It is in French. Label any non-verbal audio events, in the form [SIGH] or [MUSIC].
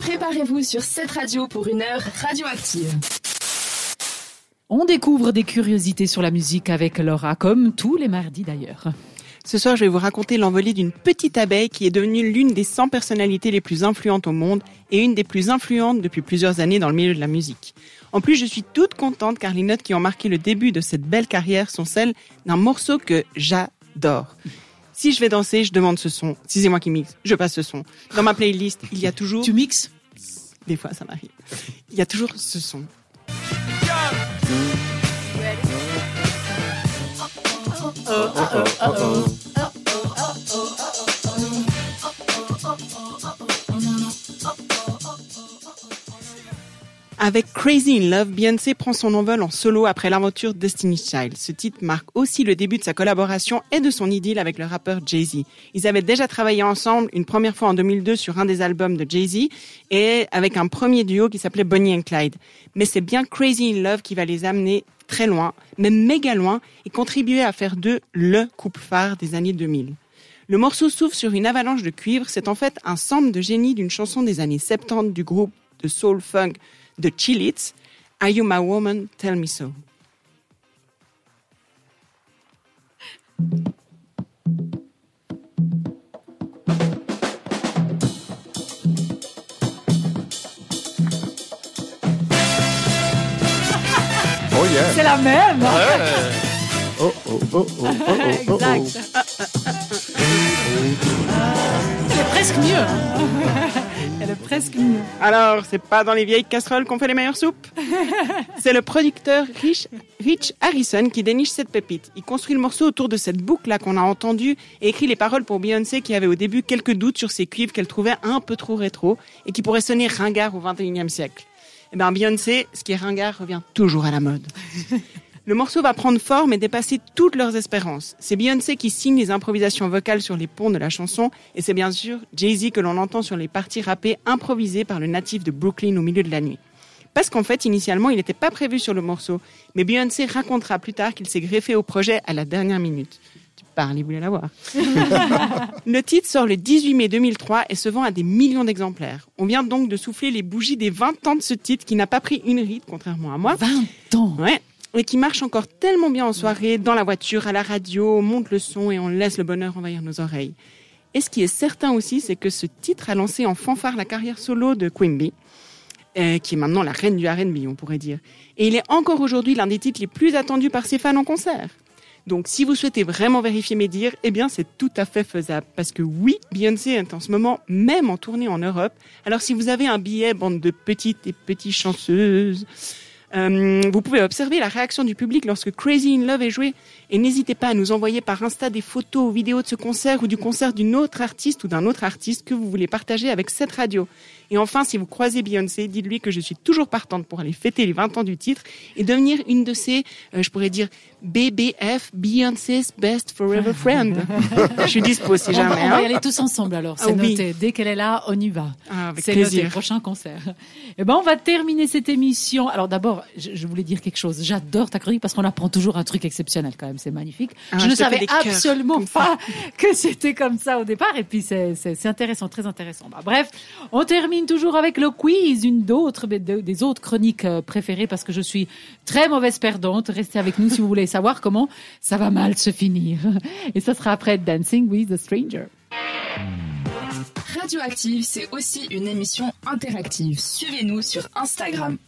Préparez-vous sur cette radio pour une heure radioactive. On découvre des curiosités sur la musique avec Laura, comme tous les mardis d'ailleurs. Ce soir, je vais vous raconter l'envolée d'une petite abeille qui est devenue l'une des 100 personnalités les plus influentes au monde et une des plus influentes depuis plusieurs années dans le milieu de la musique. En plus, je suis toute contente car les notes qui ont marqué le début de cette belle carrière sont celles d'un morceau que j'adore. Si je vais danser, je demande ce son. Si c'est moi qui mixe, je passe ce son. Dans ma playlist, il y a toujours... Tu mixes Des fois, ça m'arrive. Il y a toujours ce son. Avec Crazy in Love, Beyoncé prend son envol en solo après l'aventure Destiny's Child. Ce titre marque aussi le début de sa collaboration et de son idylle avec le rappeur Jay-Z. Ils avaient déjà travaillé ensemble une première fois en 2002 sur un des albums de Jay-Z et avec un premier duo qui s'appelait Bonnie and Clyde. Mais c'est bien Crazy in Love qui va les amener très loin, même méga loin, et contribuer à faire d'eux le couple phare des années 2000. Le morceau s'ouvre sur une avalanche de cuivre, c'est en fait un sample de génie d'une chanson des années 70 du groupe de soul funk de Chillits, Are You My Woman? Tell Me So. Oh yeah. C'est la même Oh oh oh oh oh oh oh. [LAUGHS] Exact. C'est presque mieux. [LAUGHS] Elle est presque mieux. Alors, c'est pas dans les vieilles casseroles qu'on fait les meilleures soupes [LAUGHS] C'est le producteur Rich, Rich Harrison qui déniche cette pépite. Il construit le morceau autour de cette boucle-là qu'on a entendue et écrit les paroles pour Beyoncé qui avait au début quelques doutes sur ses cuivres qu'elle trouvait un peu trop rétro et qui pourrait sonner ringard au 21e siècle. Eh bien, Beyoncé, ce qui est ringard revient toujours à la mode. [LAUGHS] Le morceau va prendre forme et dépasser toutes leurs espérances. C'est Beyoncé qui signe les improvisations vocales sur les ponts de la chanson et c'est bien sûr Jay-Z que l'on entend sur les parties rappées improvisées par le natif de Brooklyn au milieu de la nuit. Parce qu'en fait, initialement, il n'était pas prévu sur le morceau, mais Beyoncé racontera plus tard qu'il s'est greffé au projet à la dernière minute. Tu parles, il voulait la voir. [LAUGHS] le titre sort le 18 mai 2003 et se vend à des millions d'exemplaires. On vient donc de souffler les bougies des 20 ans de ce titre qui n'a pas pris une ride, contrairement à moi. 20 ans Ouais. Et qui marche encore tellement bien en soirée, dans la voiture, à la radio, on monte le son et on laisse le bonheur envahir nos oreilles. Et ce qui est certain aussi, c'est que ce titre a lancé en fanfare la carrière solo de Queen Bee, euh, qui est maintenant la reine du R&B, on pourrait dire. Et il est encore aujourd'hui l'un des titres les plus attendus par ses fans en concert. Donc, si vous souhaitez vraiment vérifier mes dires, eh bien, c'est tout à fait faisable. Parce que oui, Beyoncé est en ce moment même en tournée en Europe. Alors, si vous avez un billet, bande de petites et petites chanceuses, euh, vous pouvez observer la réaction du public lorsque Crazy in Love est joué et n'hésitez pas à nous envoyer par Insta des photos ou vidéos de ce concert ou du concert d'une autre artiste ou d'un autre artiste que vous voulez partager avec cette radio. Et enfin, si vous croisez Beyoncé, dites-lui que je suis toujours partante pour aller fêter les 20 ans du titre et devenir une de ces, euh, je pourrais dire, BBF, Beyoncé's Best Forever Friend. je suis dispo si On jamais. va, on va y hein. aller tous ensemble alors, c'est Ah oui. noté. Dès qu'elle est là, on y va. Ah, c'est noté, prochain concert. Eh ben, on va terminer cette émission. Alors d'abord, je, je voulais dire quelque chose. J'adore ta chronique parce qu'on apprend toujours un truc exceptionnel quand même. C'est magnifique. Ah, je je ne savais absolument pas que c'était comme ça au départ. Et puis c'est c'est- c'est intéressant, très intéressant. Bah, bref, on termine toujours avec le quiz, une d'autres des autres chroniques euh, préférées parce que je suis très mauvaise perdante. Restez avec nous si vous voulez savoir comment ça va mal se finir. Et ça sera après Dancing with a Stranger. Radioactive, c'est aussi une émission interactive. Suivez-nous sur Instagram.